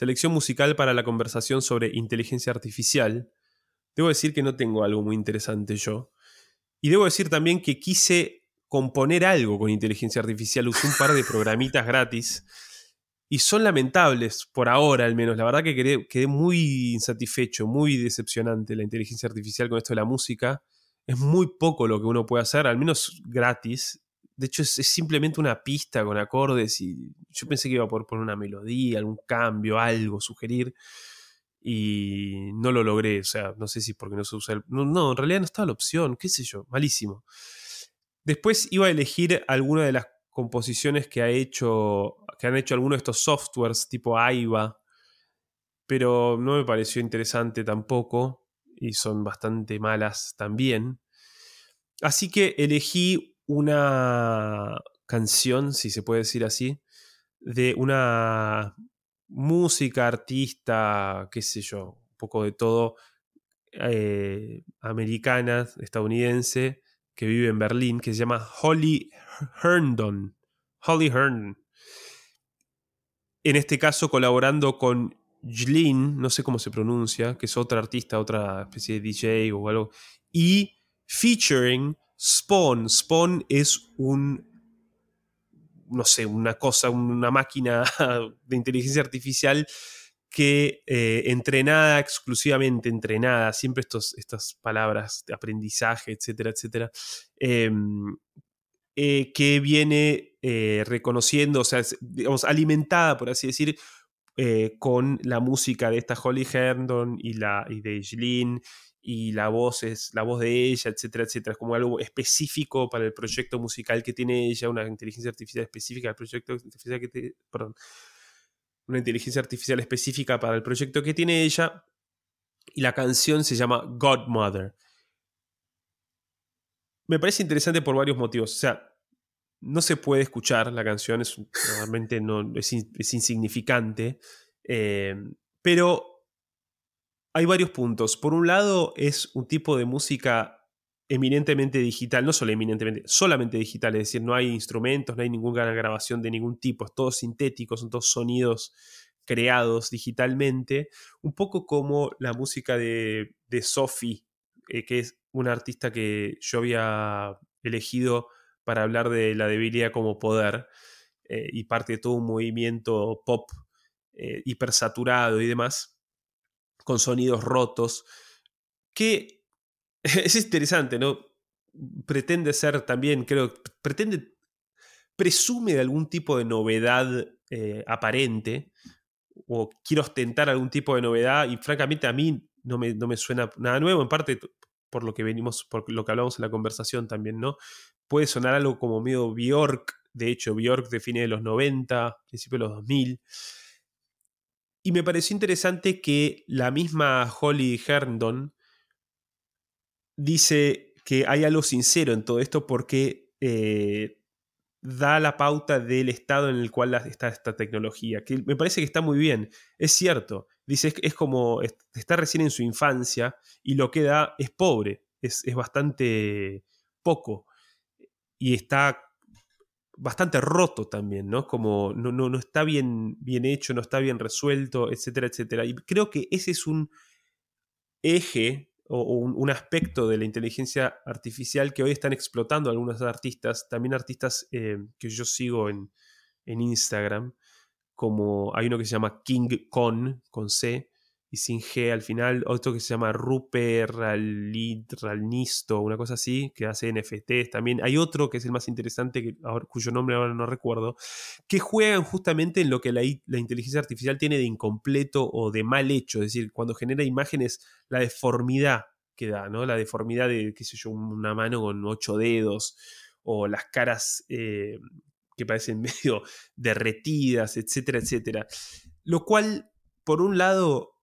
selección musical para la conversación sobre inteligencia artificial. Debo decir que no tengo algo muy interesante yo. Y debo decir también que quise componer algo con inteligencia artificial. Usé un par de programitas gratis. Y son lamentables, por ahora al menos. La verdad que quedé, quedé muy insatisfecho, muy decepcionante la inteligencia artificial con esto de la música. Es muy poco lo que uno puede hacer, al menos gratis. De hecho, es, simplemente una pista con acordes y yo pensé que iba a poder poner una melodía, algún cambio, algo, sugerir. Y no lo logré, o sea, no sé si porque no se usa el... No, en realidad no estaba la opción, qué sé yo, malísimo. Después iba a elegir alguna de las composiciones que ha hecho, que han hecho algunos de estos softwares tipo AIBA, pero no me pareció interesante tampoco y son bastante malas también. Así que elegí una canción, si se puede decir así, de una música, artista, qué sé yo, un poco de todo, eh, americana, estadounidense, que vive en Berlín, que se llama Holly Herndon. Holly Herndon. En este caso colaborando con Jlin, no sé cómo se pronuncia, que es otra artista, otra especie de DJ o algo, y featuring Spawn. Spawn es un, no sé, una cosa, una máquina de inteligencia artificial que eh, entrenada, exclusivamente entrenada, siempre estos, estas palabras de aprendizaje, etcétera, etcétera, em, eh, que viene eh, reconociendo, o sea, digamos, alimentada, por así decir, con la música de esta Holly Herndon y, la, y de Jeline y la voz es la voz de ella, etcétera, etcétera. Es como algo específico para el proyecto musical que tiene ella, una inteligencia artificial específica del proyecto artificial que perdón, una inteligencia artificial específica para el proyecto que tiene ella. Y la canción se llama Godmother. Me parece interesante por varios motivos. O sea, no se puede escuchar la canción, es realmente no, es, insignificante. Eh, pero hay varios puntos. Por un lado, es un tipo de música eminentemente digital, no solo eminentemente, solamente digital, es decir, no hay instrumentos, no hay ninguna grabación de ningún tipo, es todo sintético, son todos sonidos creados digitalmente, un poco como la música de, de Sophie, eh, que es una artista que yo había elegido para hablar de la debilidad como poder eh, y parte de todo un movimiento pop eh, hipersaturado y demás con sonidos rotos, que es interesante, ¿no? Pretende ser también, creo, pretende, presume de algún tipo de novedad eh, aparente, o quiere ostentar algún tipo de novedad, y francamente a mí no me, no me suena nada nuevo, en parte por lo que venimos, por lo que hablamos en la conversación también, ¿no? Puede sonar algo como medio Bjork, de hecho, Bjork de fines de los 90, principios de los 2000. Y me pareció interesante que la misma Holly Herndon dice que hay algo sincero en todo esto porque eh, da la pauta del estado en el cual está esta tecnología, que me parece que está muy bien, es cierto, dice, es, como, está recién en su infancia y lo que da es pobre, es, es bastante poco. Y está bastante roto también, ¿no? Como no, no, no está bien, bien hecho, no está bien resuelto, etcétera, etcétera. Y creo que ese es un eje o, un, aspecto de la inteligencia artificial que hoy están explotando algunos artistas, también artistas eh, que yo sigo en, en Instagram, como hay uno que se llama King Con, con C, y sin G al final, otro que se llama Rupe Ralnisto, una cosa así, que hace NFTs también. Hay otro que es el más interesante, que, cuyo nombre ahora no recuerdo, que juegan justamente en lo que la, inteligencia artificial tiene de incompleto o de mal hecho, es decir, cuando genera imágenes, la deformidad que da, ¿no? La deformidad de, qué sé yo, una mano con ocho dedos, o las caras eh, que parecen medio derretidas, etcétera, etcétera. Lo cual, por un lado,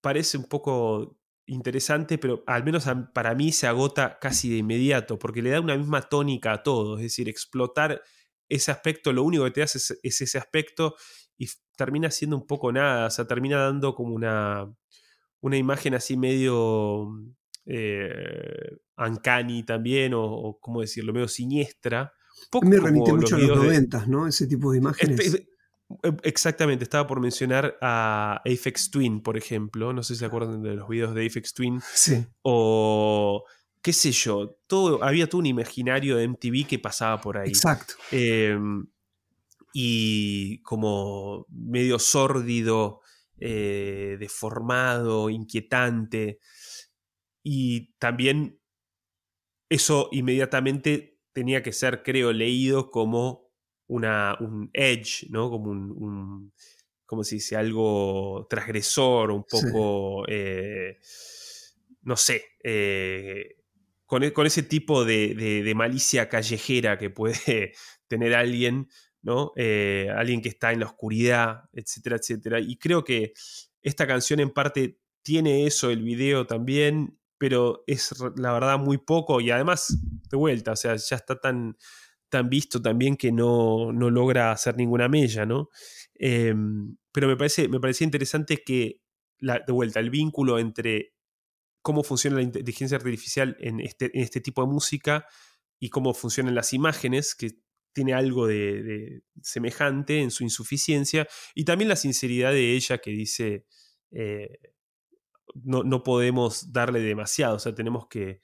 parece un poco interesante, pero al menos para mí se agota casi de inmediato, porque le da una misma tónica a todo, es decir, explotar ese aspecto, lo único que te hace es, ese aspecto y termina siendo un poco nada, o sea, termina dando como una, una imagen así medio eh, uncanny también, o, cómo decirlo, medio siniestra. Me remite mucho a los noventas, ¿no? Ese tipo de imágenes. Exactamente, estaba por mencionar a Apex Twin, por ejemplo. No sé si se acuerdan de los videos de Apex Twin. Sí. O qué sé yo, todo, había todo un imaginario de MTV que pasaba por ahí. Exacto. Em, y como medio sórdido, eh, deformado, inquietante. Y también eso inmediatamente tenía que ser, creo, leído como una, un edge, ¿no? Como un, como se dice, algo transgresor, un poco, eh, no sé, eh, e, con, ese tipo de, malicia callejera que puede tener alguien, ¿no? Eh, alguien que está en la oscuridad, etcétera, etcétera. Y creo que esta canción en parte tiene eso, el video también, pero es la verdad muy poco y además, de vuelta, o sea, ya está tan, tan visto también que no, logra hacer ninguna mella, ¿no? Em, pero me, parece, me parecía interesante que, de vuelta, el vínculo entre cómo funciona la inteligencia artificial en este, en este tipo de música y cómo funcionan las imágenes, que tiene algo de, semejante en su insuficiencia, y también la sinceridad de ella que dice, eh, no, no, podemos darle demasiado, o sea, tenemos que,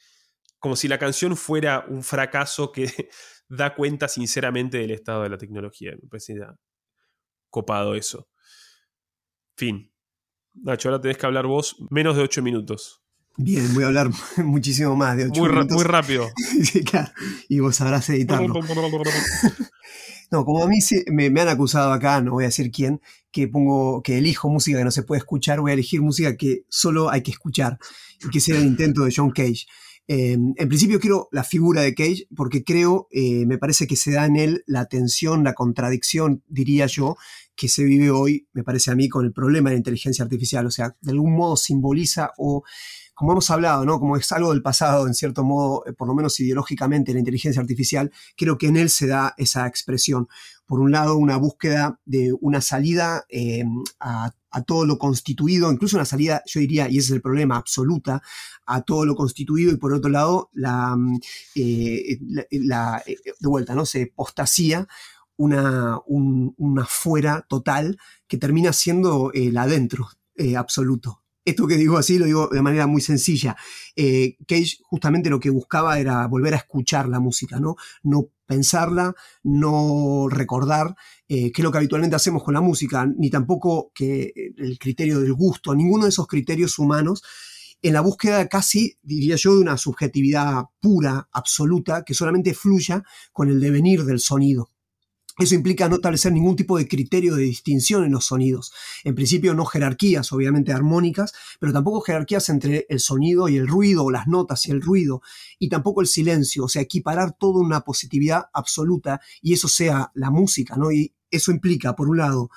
como si la canción fuera un fracaso que da cuenta sinceramente del estado de la tecnología. Me parece copado eso. Fin. Nacho, ahora tenés que hablar vos menos de ocho minutos. Bien, voy a hablar muchísimo más de ocho minutos. Muy rápido. Y vos sabrás editarlo. no, como a mí me, me, han acusado acá, no voy a decir quién, que pongo, que elijo música que no se puede escuchar, voy a elegir música que solo hay que escuchar. Y que sea el intento de John Cage. Em, en principio quiero la figura de Cage porque creo, eh, me parece que se da en él la tensión, la contradicción, diría yo, que se vive hoy, me parece a mí, con el problema de la inteligencia artificial. O sea, de algún modo simboliza o como hemos hablado, ¿no? como es algo del pasado, en cierto modo, eh, por lo menos ideológicamente, la inteligencia artificial, creo que en él se da esa expresión. Por un lado, una búsqueda de una salida em, a, todo lo constituido, incluso una salida, yo diría, y ese es el problema, absoluta, a todo lo constituido, y por otro lado, la, mm, eh, la, eh, de vuelta, ¿no? Se postasía una, una fuera total que termina siendo el adentro absoluto esto que digo así lo digo de manera muy sencilla. Eh, Cage justamente lo que buscaba era volver a escuchar la música, ¿no? No pensarla, no recordar, eh, que es lo que habitualmente hacemos con la música, ni tampoco que el criterio del gusto, ninguno de esos criterios humanos, en la búsqueda casi, diría yo, de una subjetividad pura, absoluta, que solamente fluya con el devenir del sonido. Eso implica no establecer ningún tipo de criterio de distinción en los sonidos. En principio no jerarquías, obviamente armónicas, pero tampoco jerarquías entre el sonido y el ruido, o las notas y el ruido, y tampoco el silencio, o sea, equiparar todo una positividad absoluta y eso sea la música, ¿no? Y eso implica, por un lado,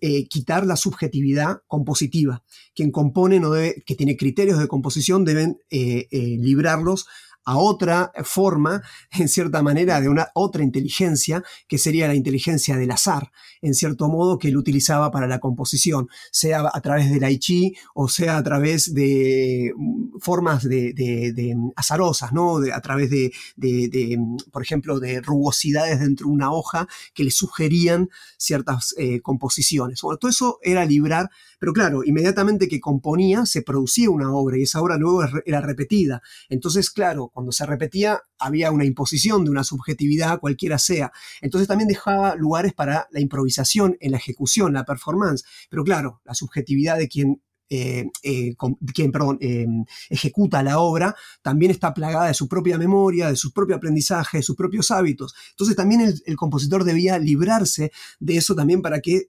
eh, quitar la subjetividad compositiva. Quien compone no debe, que tiene criterios de composición deben eh, eh, librarlos a otra forma, en cierta manera, de una otra inteligencia, que sería la inteligencia del azar, en cierto modo, que él utilizaba para la composición, sea a través del aichi o sea a través de mm, formas de, mm, azarosas, ¿no? a través de, mm, por ejemplo, de rugosidades dentro de una hoja que le sugerían ciertas eh, composiciones. Bueno, todo eso era librar, pero claro, inmediatamente que componía se producía una obra y esa obra luego era repetida. Entonces, claro, cuando se repetía había una imposición de una subjetividad cualquiera sea. Entonces también dejaba lugares para la improvisación en la ejecución, la performance. Pero claro, la subjetividad de quien eh, eh, quien eh, ejecuta la obra, también está plagada de su propia memoria, de su propio aprendizaje, de sus propios hábitos. Entonces también el, compositor debía librarse de eso también para que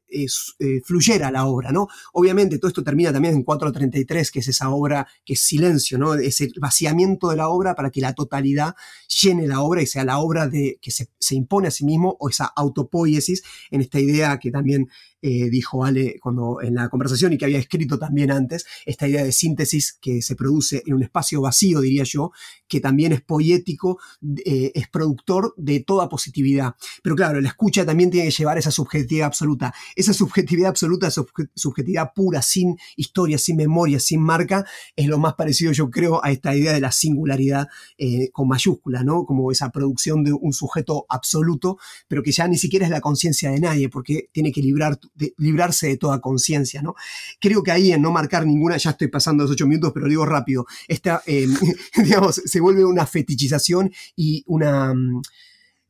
fluyera la obra, ¿no? Obviamente todo esto termina también en 433, que es esa obra que es silencio, ¿no? Ese vaciamiento de la obra para que la totalidad llene la obra y sea la obra de, que se, se impone a sí mismo o esa autopoiesis en esta idea que también eh, dijo Ale cuando en la conversación y que había escrito también antes, esta idea de síntesis que se produce en un espacio vacío, diría yo, que también es poético, eh, es productor de toda positividad. Pero claro, la escucha también tiene que llevar esa subjetividad absoluta. Esa subjetividad absoluta, esa subjetividad pura, sin historia, sin memoria, sin marca, es lo más parecido, yo creo, a esta idea de la singularidad eh, con mayúscula, ¿no? Como esa producción de un sujeto absoluto, pero que ya ni siquiera es la conciencia de nadie, porque tiene que librar, librarse de toda conciencia, ¿no? Creo que ahí en no marcar ninguna, ya estoy pasando los ocho minutos, pero digo rápido, esta, eh, digamos, se vuelve una fetichización y una mm,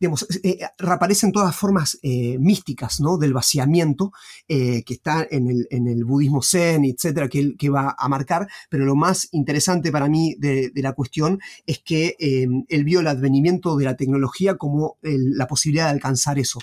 digamos, eh, eh, reaparecen todas formas eh, místicas ¿no? del vaciamiento que está en el, budismo zen, etcétera, que, que va a marcar, pero lo más interesante para mí de, la cuestión es que él vio el advenimiento de la tecnología como la posibilidad de alcanzar eso.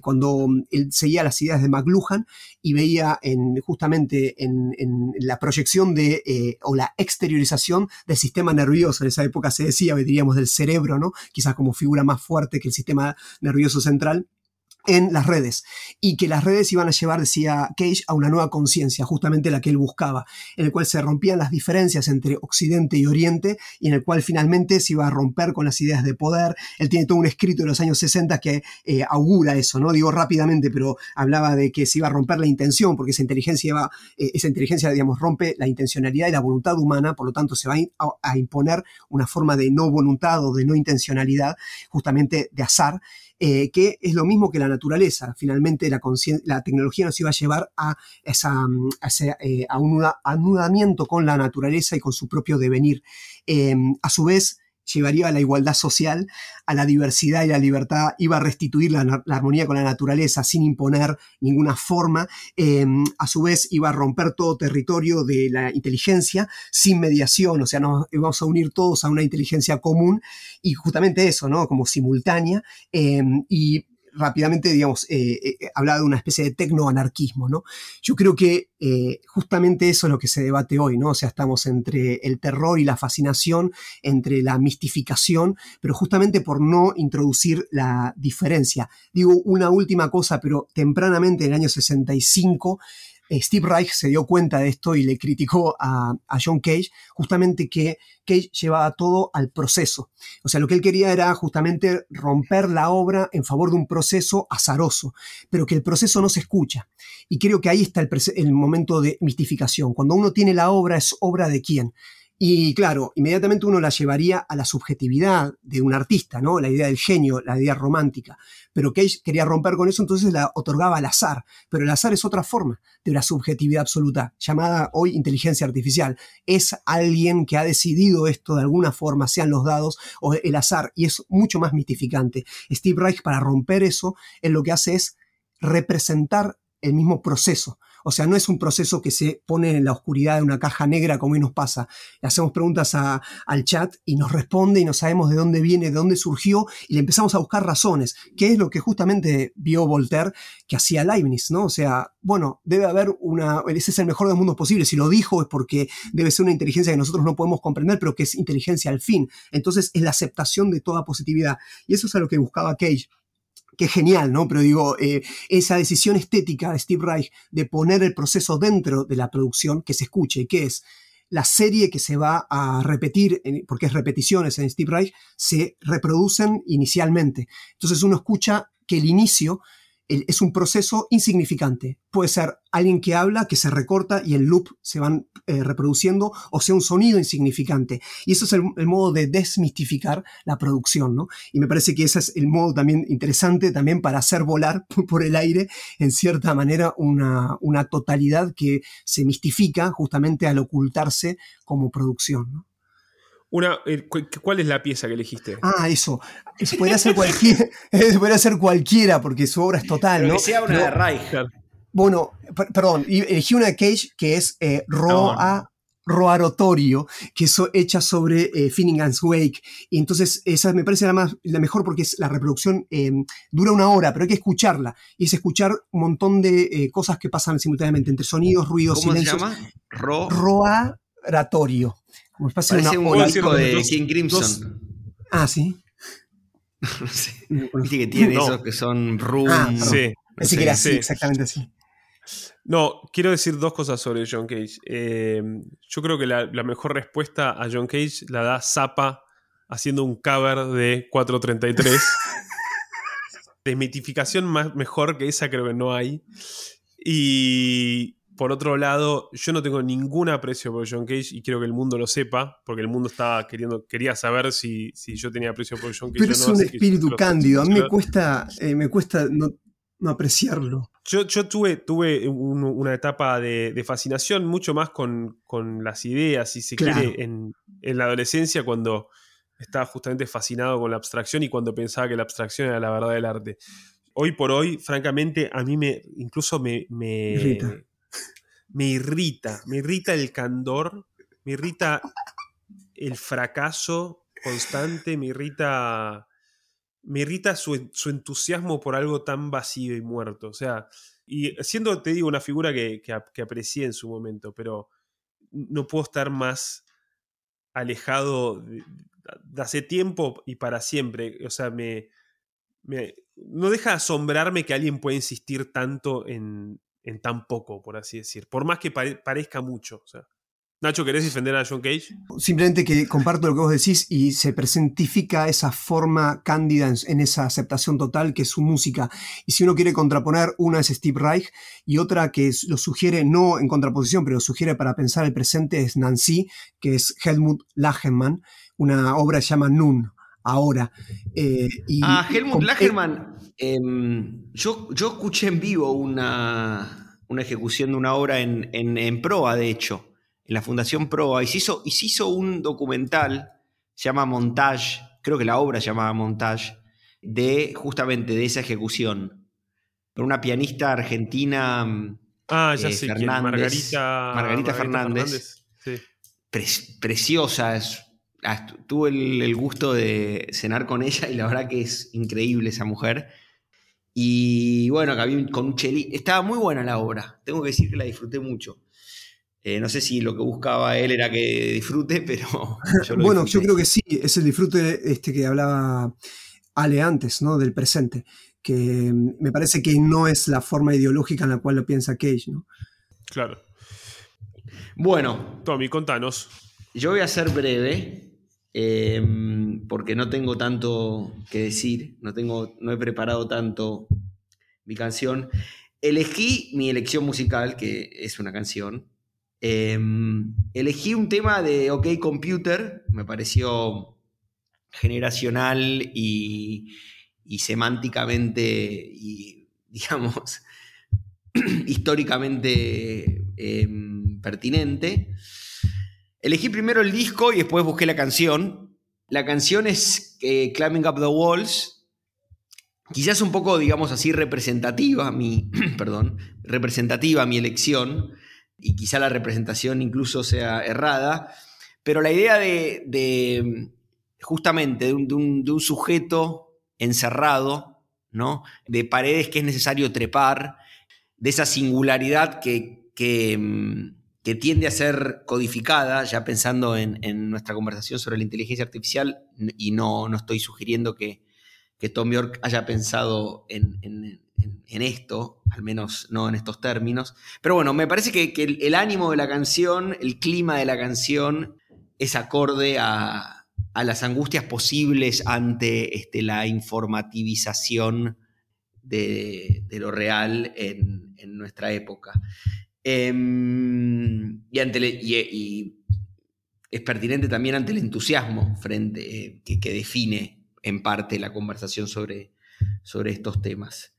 cuando él seguía las ideas de McLuhan y veía en, justamente en, la proyección de, o la exteriorización del sistema nervioso, en esa época se decía, diríamos del cerebro, ¿no? quizás como figura más fuerte que el sistema nervioso central en las redes y que las redes iban a llevar, decía Cage, a una nueva conciencia, justamente la que él buscaba, en el cual se rompían las diferencias entre Occidente y Oriente y en el cual finalmente se iba a romper con las ideas de poder. Él tiene todo un escrito de los años 60 que eh, augura eso, ¿no? Digo rápidamente, pero hablaba de que se iba a romper la intención, porque esa inteligencia iba, eh, esa inteligencia, digamos, rompe la intencionalidad y la voluntad humana, por lo tanto se va a imponer una forma de no voluntad o de no intencionalidad, justamente de azar. Eh, que es lo mismo que la naturaleza. Finalmente la, la tecnología nos iba a llevar a, esa, mm, eh, a, un anudamiento con la naturaleza y con su propio devenir. Em, a su vez, llevaría a la igualdad social, a la diversidad y la libertad, iba a restituir la, armonía con la naturaleza sin imponer ninguna forma, em, a su vez iba a romper todo territorio de la inteligencia sin mediación, o sea, nos íbamos a unir todos a una inteligencia común y justamente eso, ¿no? Como simultánea em, y rápidamente, digamos, eh, eh, eh, hablaba de una especie de tecnoanarquismo, ¿no? Yo creo que justamente eso es lo que se debate hoy, ¿no? O sea, estamos entre el terror y la fascinación, entre la mistificación, pero justamente por no introducir la diferencia. Digo una última cosa, pero tempranamente en el año 65 eh, Steve Reich se dio cuenta de esto y le criticó a, John Cage justamente que Cage llevaba todo al proceso. O sea, lo que él quería era justamente romper la obra en favor de un proceso azaroso, pero que el proceso no se escucha. Y creo que ahí está el, el momento de mistificación. Cuando uno tiene la obra, es obra de quién? Y claro, inmediatamente uno la llevaría a la subjetividad de un artista, ¿no? La idea del genio, la idea romántica. Pero Cage quería romper con eso, entonces la otorgaba al azar. Pero el azar es otra forma de la subjetividad absoluta, llamada hoy inteligencia artificial. Es alguien que ha decidido esto de alguna forma, sean los dados o el azar, y es mucho más mitificante. Steve Reich, para romper eso, él lo que hace es representar el mismo proceso. O sea, no es un proceso que se pone en la oscuridad de una caja negra como hoy nos pasa. Le hacemos preguntas al chat y nos responde y no sabemos de dónde viene, de dónde surgió y le empezamos a buscar razones, que es lo que justamente vio Voltaire que hacía Leibniz, ¿no? O sea, bueno, debe haber una, ese es el mejor de los mundos posibles. Si lo dijo es porque debe ser una inteligencia que nosotros no podemos comprender, pero que es inteligencia al fin. Entonces es la aceptación de toda positividad. Y eso es a lo que buscaba Cage que genial, ¿no? Pero digo, eh, esa decisión estética de Steve Reich de poner el proceso dentro de la producción, que se escuche, que es la serie que se va a repetir, porque es repeticiones en Steve Reich, se reproducen inicialmente. Entonces uno escucha que el inicio es un proceso insignificante. Puede ser alguien que habla, que se recorta y en loop se van eh, reproduciendo, o sea, un sonido insignificante. Y eso es el, modo de desmistificar la producción, ¿no? Y me parece que ese es el modo también interesante también para hacer volar por el aire, en cierta manera, una, una totalidad que se mistifica justamente al ocultarse como producción, ¿no? Una, eh, ¿Cuál es la pieza que elegiste? Ah, eso. Podría ser, cualquiera, podría ser cualquiera, porque su obra es total, ¿no? Que sea una de Reich. Bueno, perdón, elegí una de Cage que es eh, Roa. Roarotorio, que es hecha sobre eh, Finnegan's Wake. Y entonces esa me parece la, más, la mejor porque es la reproducción em, dura una hora, pero hay que escucharla. Y es escuchar un montón de eh, cosas que pasan simultáneamente, entre sonidos, ruidos, ¿Cómo silencios. se llama? Roaratorio. Como Parece un disco de King Crimson. Ah, sí. no sé. Viste que tiene esos que son room. Ah, sí. Pensé que era así, exactamente así. No, quiero decir dos cosas sobre John Cage. Eh, yo creo que la, mejor respuesta a John Cage la da Zappa haciendo un cover de 433. Desmitificación más, mejor que esa creo que no hay. Y por otro lado, yo no tengo ningún aprecio por John Cage y quiero que el mundo lo sepa, porque el mundo estaba queriendo, quería saber si, si yo tenía aprecio por John Cage. Pero es un espíritu cándido, a mí me cuesta, eh, me cuesta no, apreciarlo. Yo, yo tuve, tuve una etapa de, fascinación mucho más con, las ideas, si se quiere, en, la adolescencia, cuando estaba justamente fascinado con la abstracción y cuando pensaba que la abstracción era la verdad del arte. Hoy por hoy, francamente, a mí me incluso me, me, me irrita, me irrita el candor, me irrita el fracaso constante, me irrita, me irrita su, entusiasmo por algo tan vacío y muerto. O sea, y siendo, te digo, una figura que, que, aprecié en su momento, pero no puedo estar más alejado de, hace tiempo y para siempre. O sea, me, me, no deja de asombrarme que alguien pueda insistir tanto en, en tan poco, por así decir. Por más que parezca mucho. Nacho, ¿querés defender a John Cage? Simplemente que comparto lo que vos decís y se presentifica esa forma cándida en, esa aceptación total que es su música. Y si uno quiere contraponer, una es Steve Reich y otra que lo sugiere, no en contraposición, pero lo sugiere para pensar el presente es Nancy, que es Helmut Lagerman, una obra que se llama Nun, ahora. Eh, ah, Helmut Lagerman Em, yo, yo escuché en vivo una, ejecución de una obra en, en, Proa, de hecho, en la Fundación Proa, y se hizo, y se hizo un documental, se llama Montage, creo que la obra se llamaba Montage, de justamente de esa ejecución. Por una pianista argentina, ah, ya eh, sé, Margarita, Margarita, Fernández. preciosa, es tuve el, gusto de cenar con ella y la verdad que es increíble esa mujer. Y bueno, acá con un cheli. Estaba muy buena la obra. Tengo que decir que la disfruté mucho. Eh, no sé si lo que buscaba él era que disfrute, pero. bueno, yo creo que sí. Es el disfrute este que hablaba Ale antes, ¿no? Del presente. Que me parece que no es la forma ideológica en la cual lo piensa Cage, ¿no? Claro. Bueno. Tommy, contanos. Yo voy a ser breve. Em, porque no tengo tanto que decir, no, tengo, no he preparado tanto mi canción. Elegí mi elección musical, que es una canción. Em, elegí un tema de OK Computer, me pareció generacional y, semánticamente y, digamos, históricamente em, pertinente. Elegí primero el disco y después busqué la canción. La canción es eh, Climbing Up the Walls. Quizás un poco, digamos así, representativa mi, perdón, representativa mi elección. Y quizá la representación incluso sea errada. Pero la idea de, justamente de un, sujeto encerrado, ¿no? De paredes que es necesario trepar, de esa singularidad que, que mm, que tiende a ser codificada, ya pensando en, nuestra conversación sobre la inteligencia artificial, y no, no estoy sugiriendo que, Tom York haya pensado en, esto, al menos no en estos términos. Pero bueno, me parece que, el, ánimo de la canción, el clima de la canción, es acorde a, las angustias posibles ante este, la informativización de, lo real en, en nuestra época. Em, y, es pertinente también ante el entusiasmo frente, que, define en parte la conversación sobre, sobre estos temas.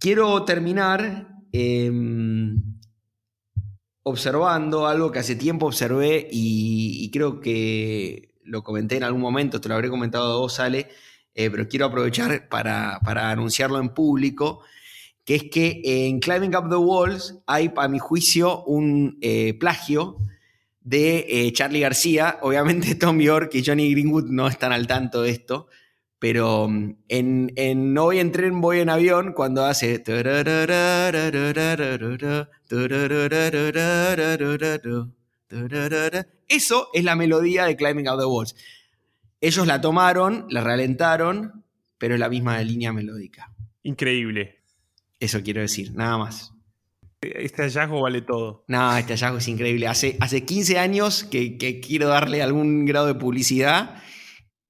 Quiero terminar em, observando algo que hace tiempo observé y, creo que lo comenté en algún momento, te lo habré comentado a vos, Ale, eh, pero quiero aprovechar para, para anunciarlo en público que es que en Climbing Up the Walls hay, para mi juicio, un eh, plagio de eh, Charlie García. Obviamente Tom York y Johnny Greenwood no están al tanto de esto, pero mm, en, No voy en tren, voy en avión, cuando hace... Eso es la melodía de Climbing Up the Walls. Ellos la tomaron, la ralentaron, pero es la misma línea melódica. Increíble. Eso quiero decir, nada más. Este hallazgo vale todo. No, este hallazgo es increíble. Hace, hace 15 años que, quiero darle algún grado de publicidad.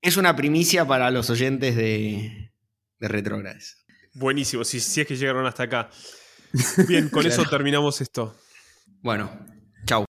Es una primicia para los oyentes de, de Buenísimo, si, si es que llegaron hasta acá. Bien, con eso terminamos esto. Bueno,